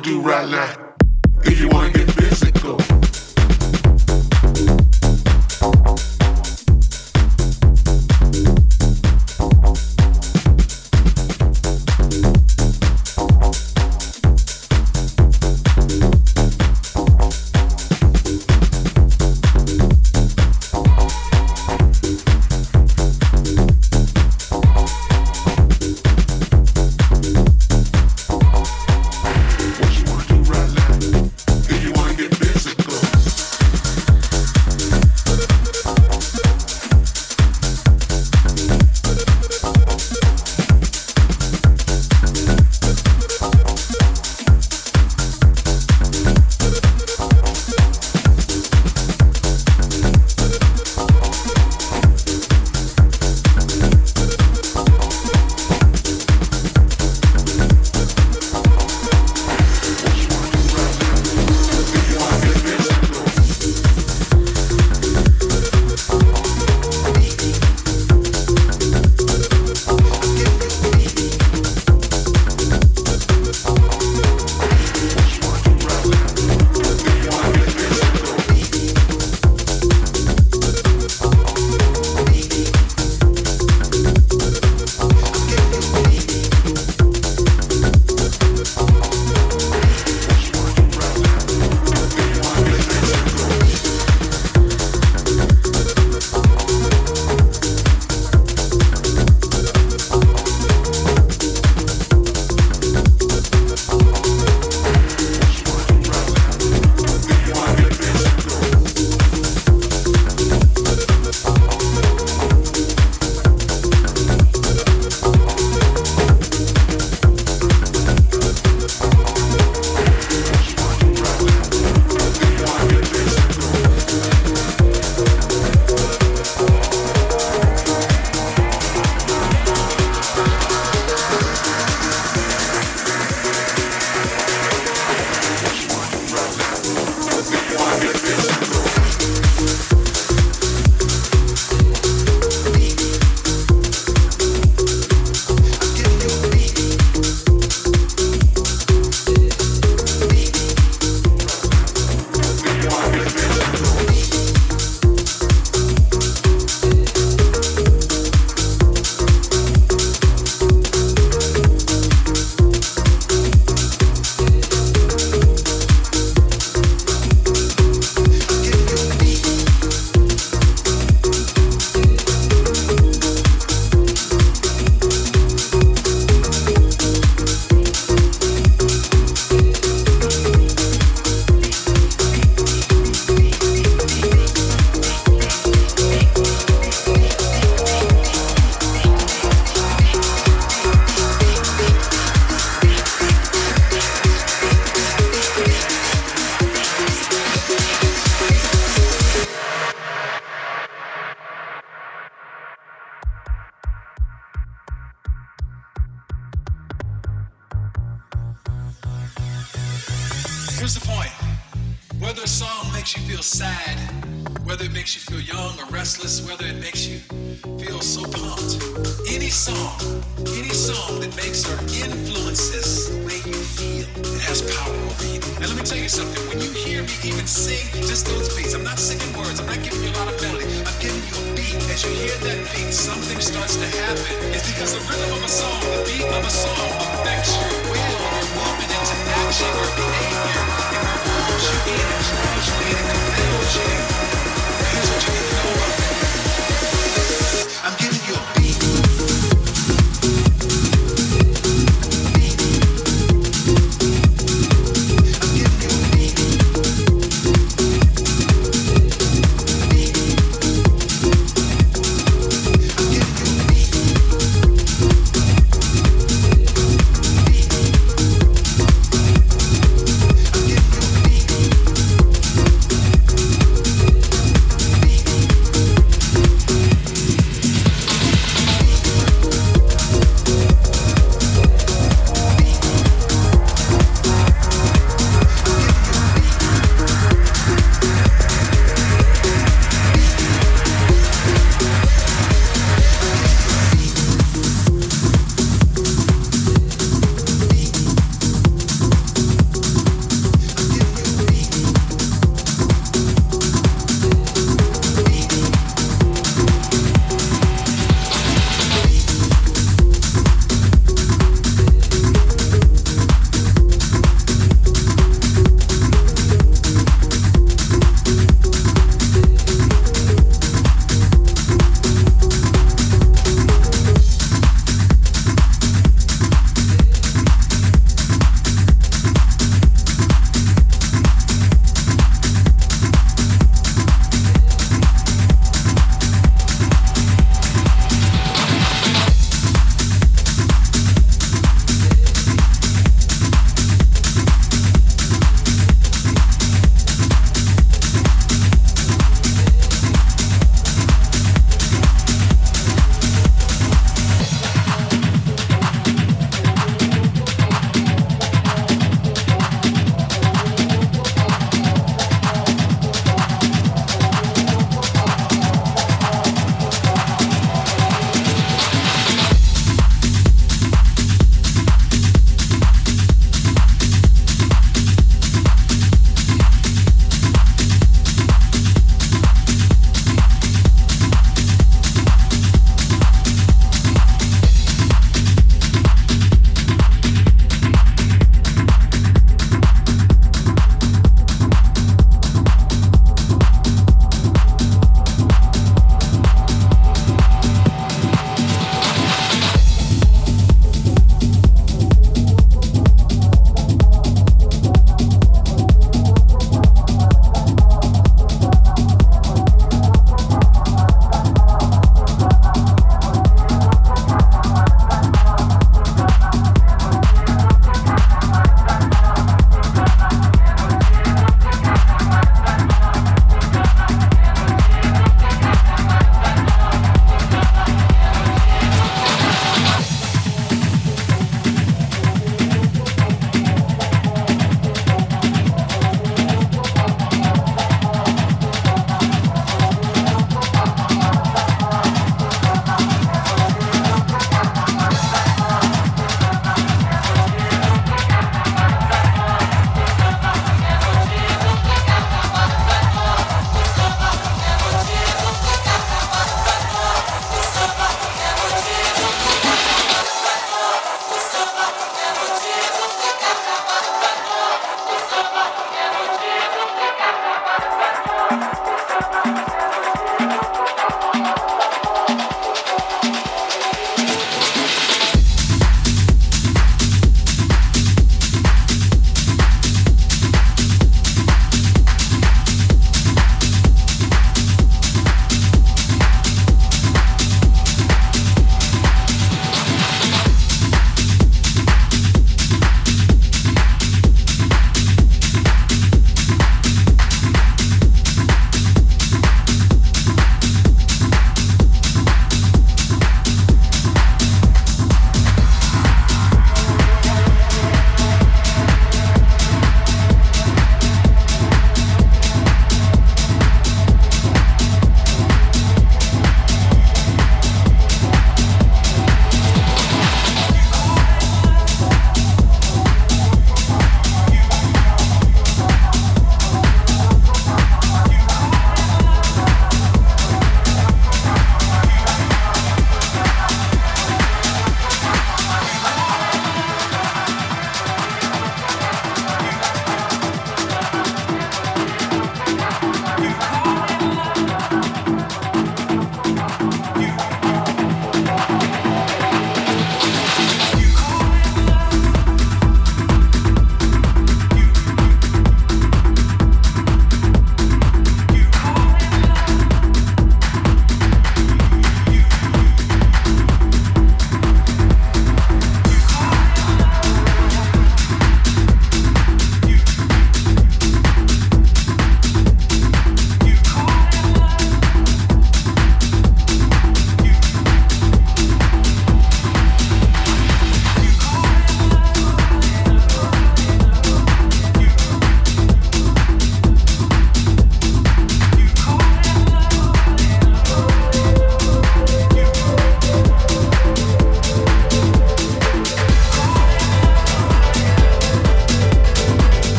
If right want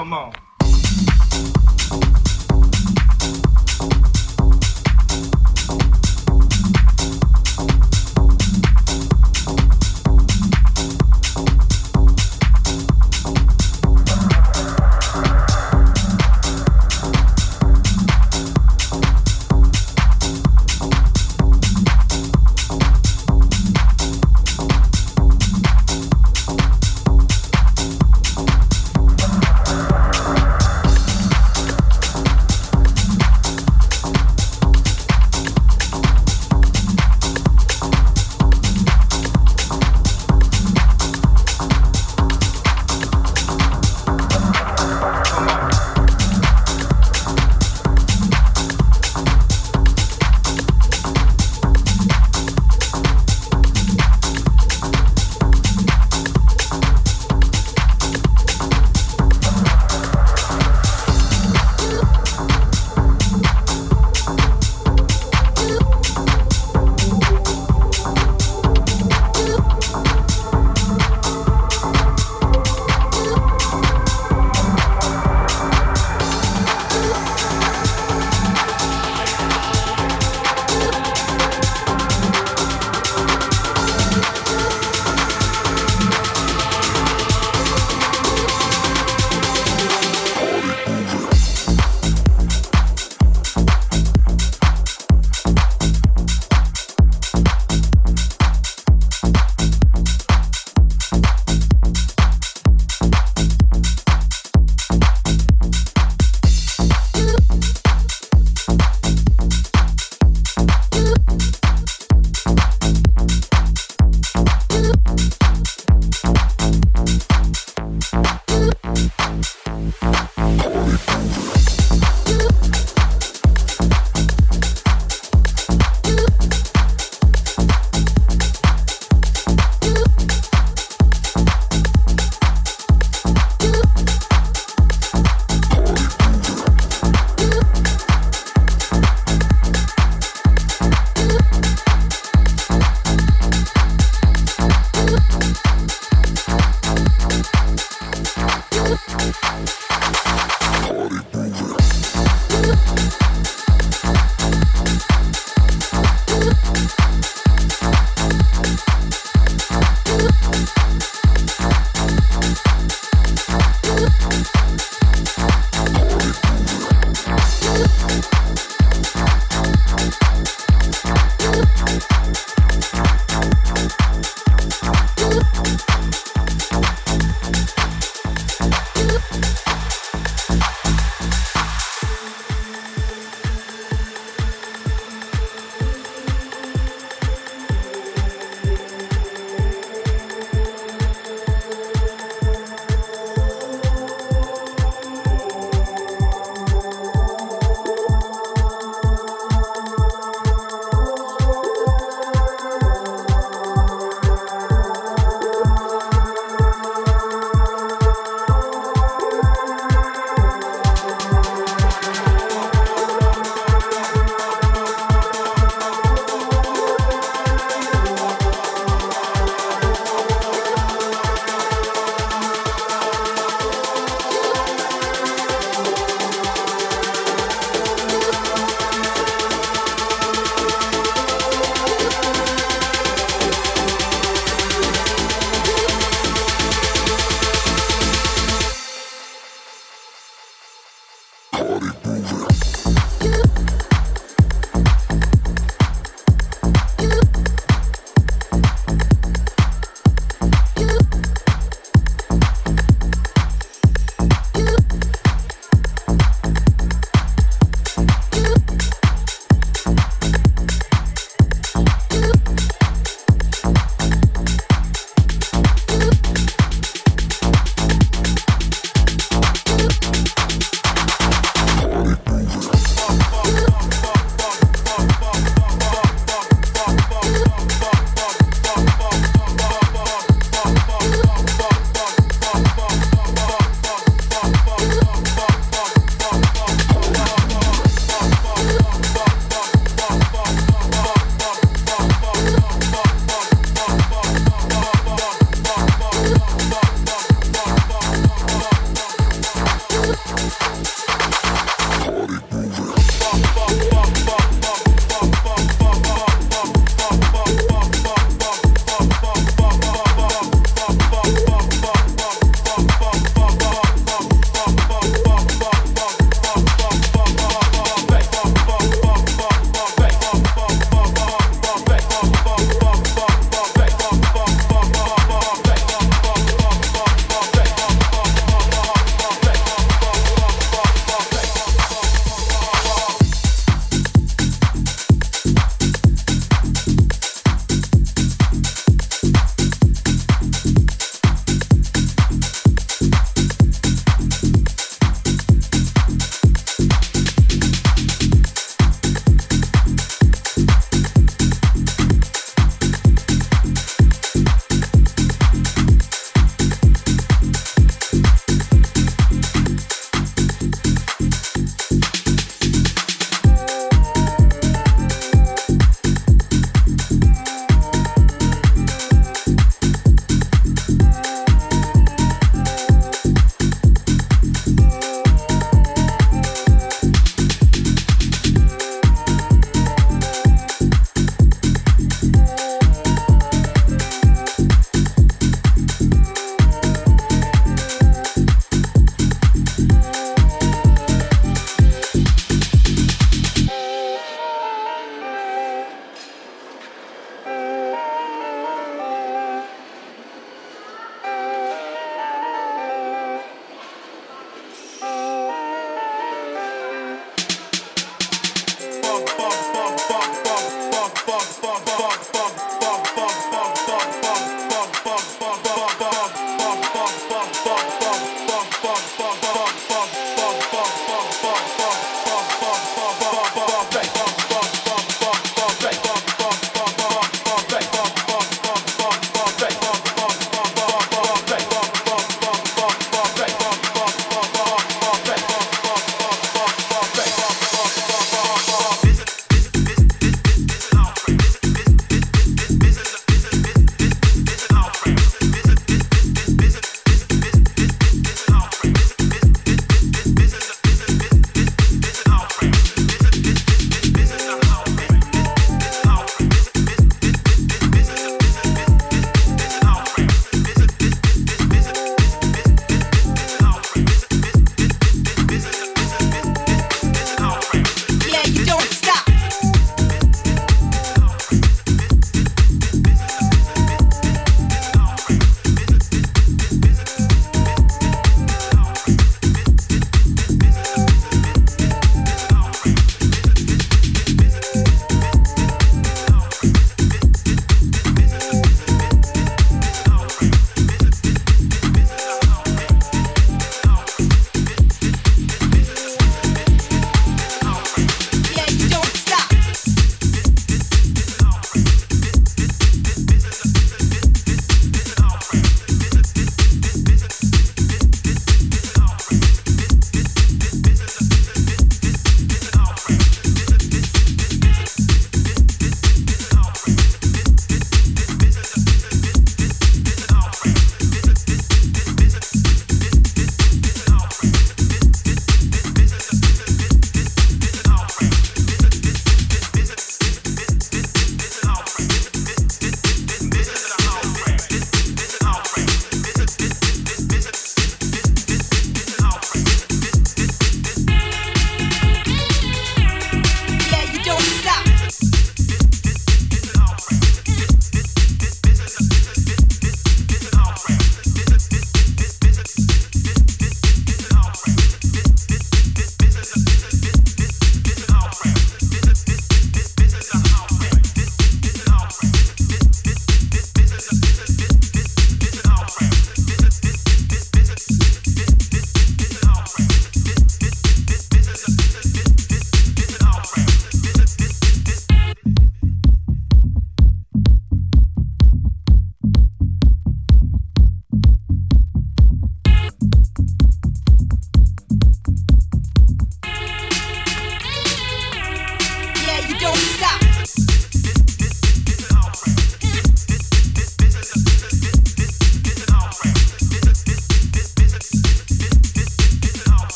Come on.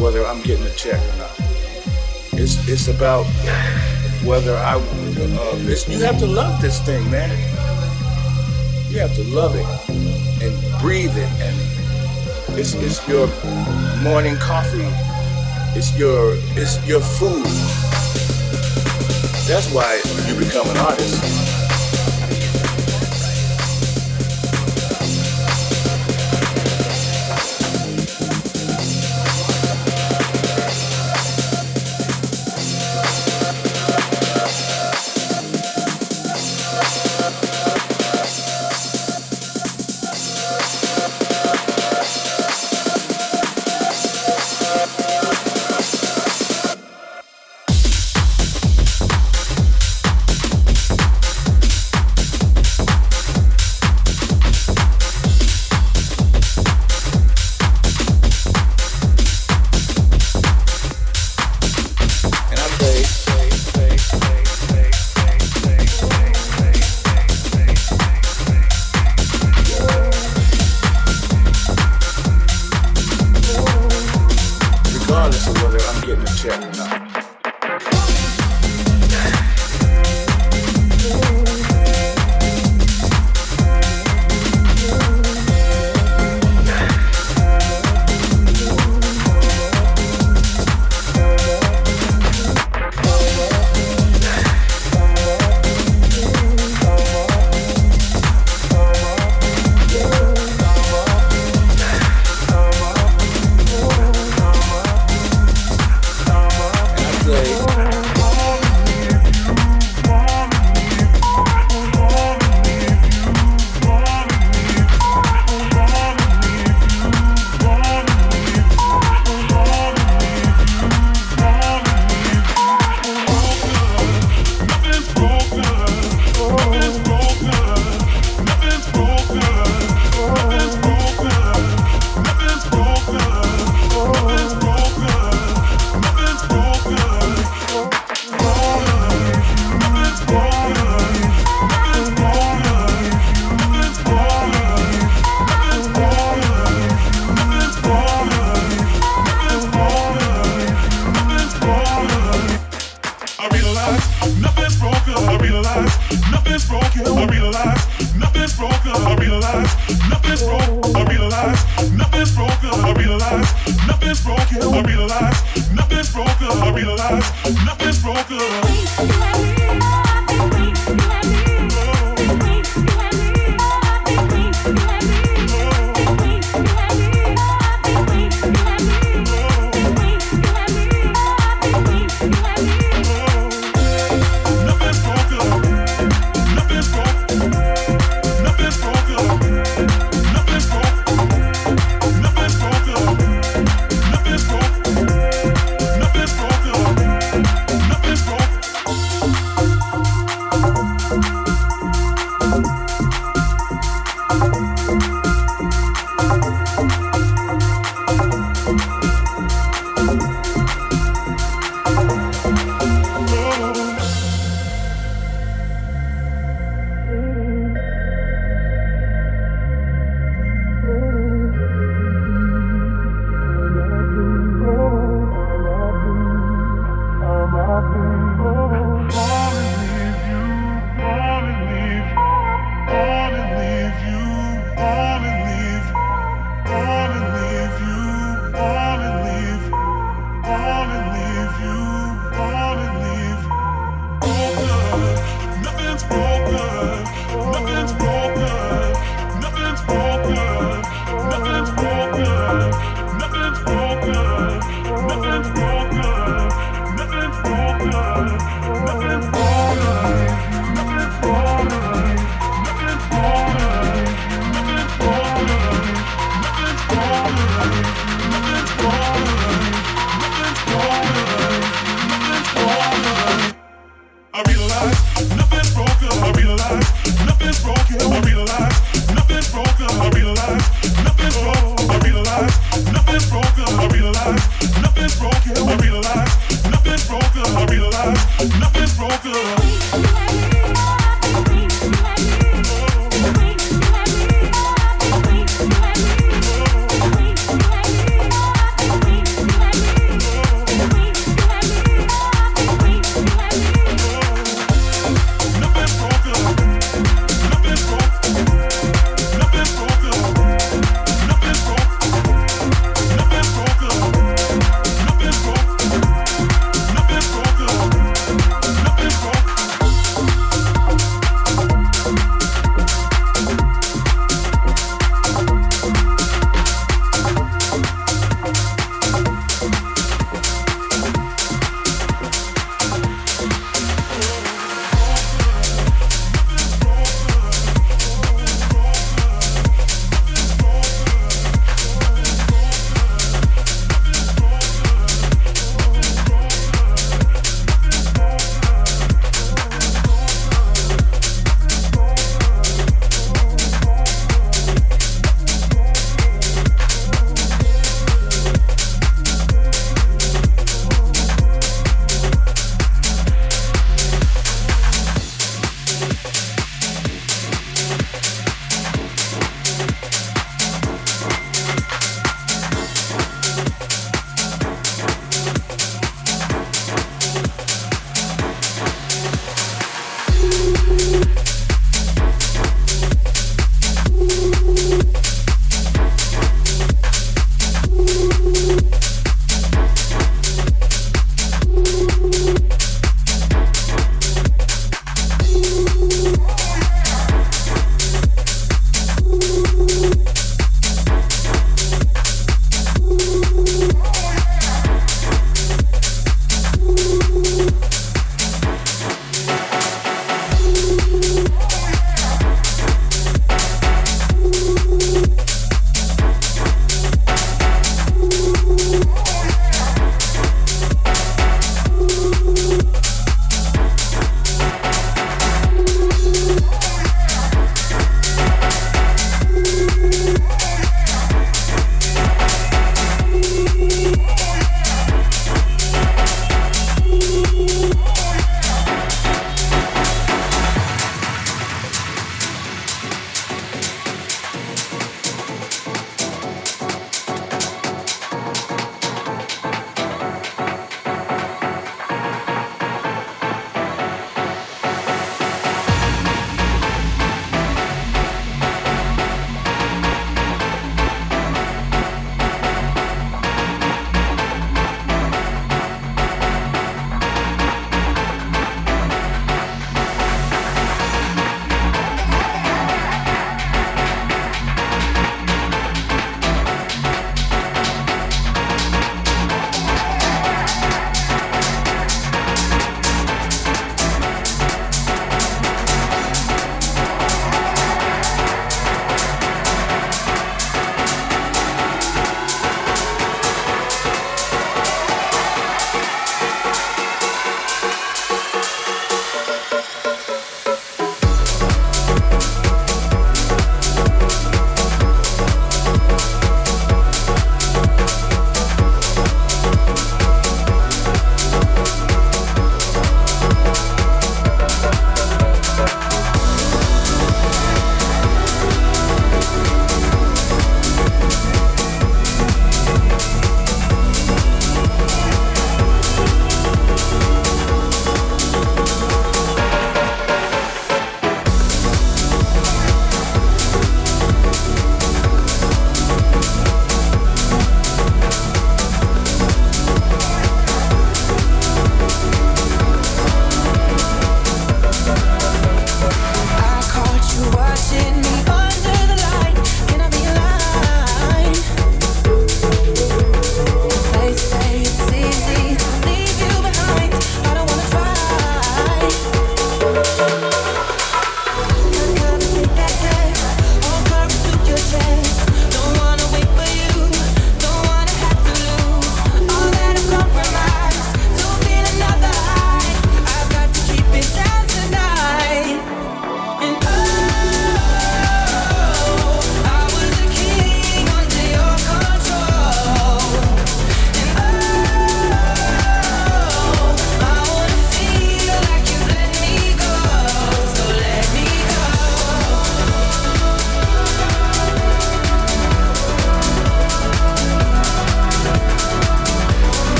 Whether I'm getting a check or not. It's it's about whether I. Uh, you have to love this thing, man. You have to love it and breathe it, and it's it's your morning coffee. It's your it's your food. That's why you become an artist.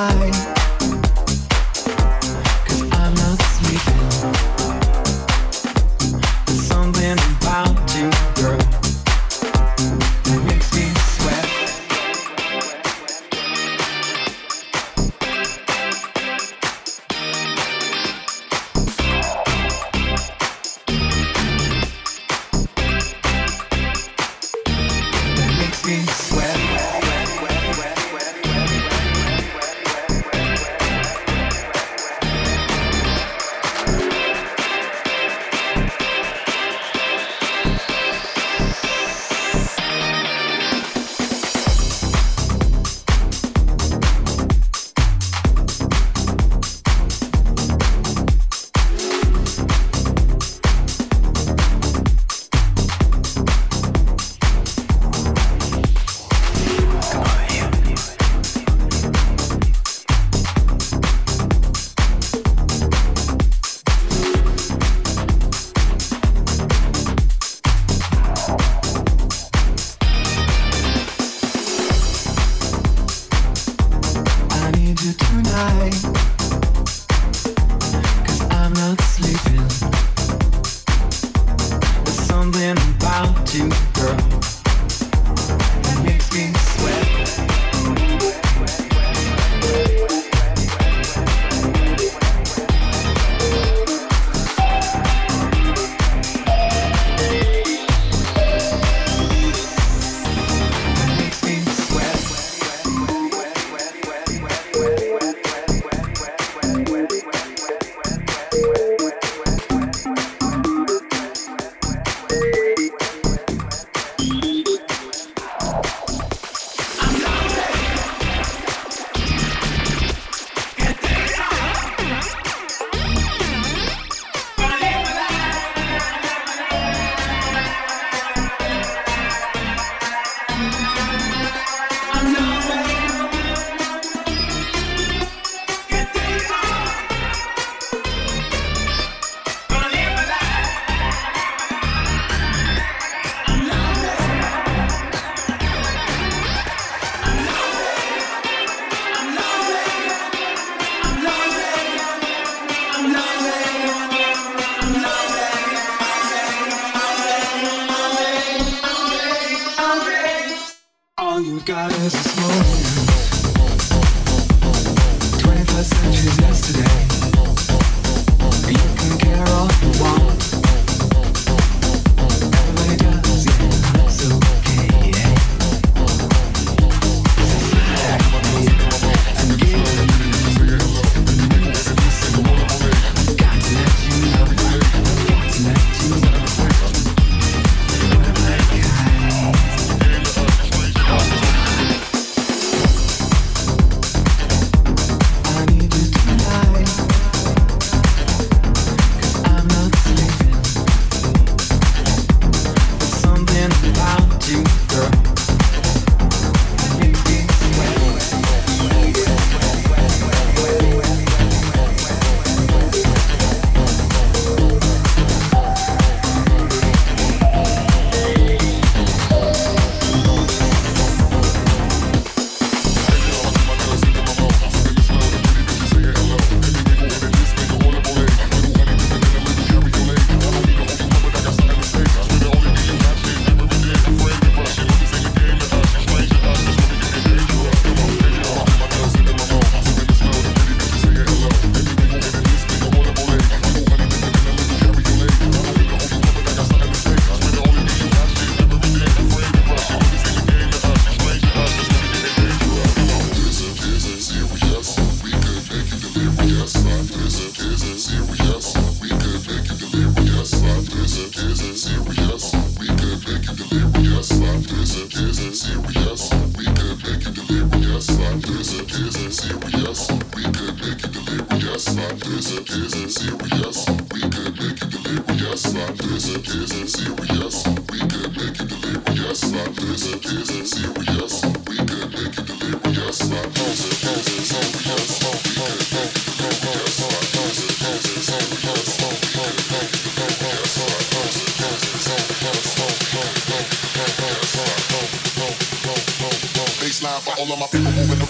I. I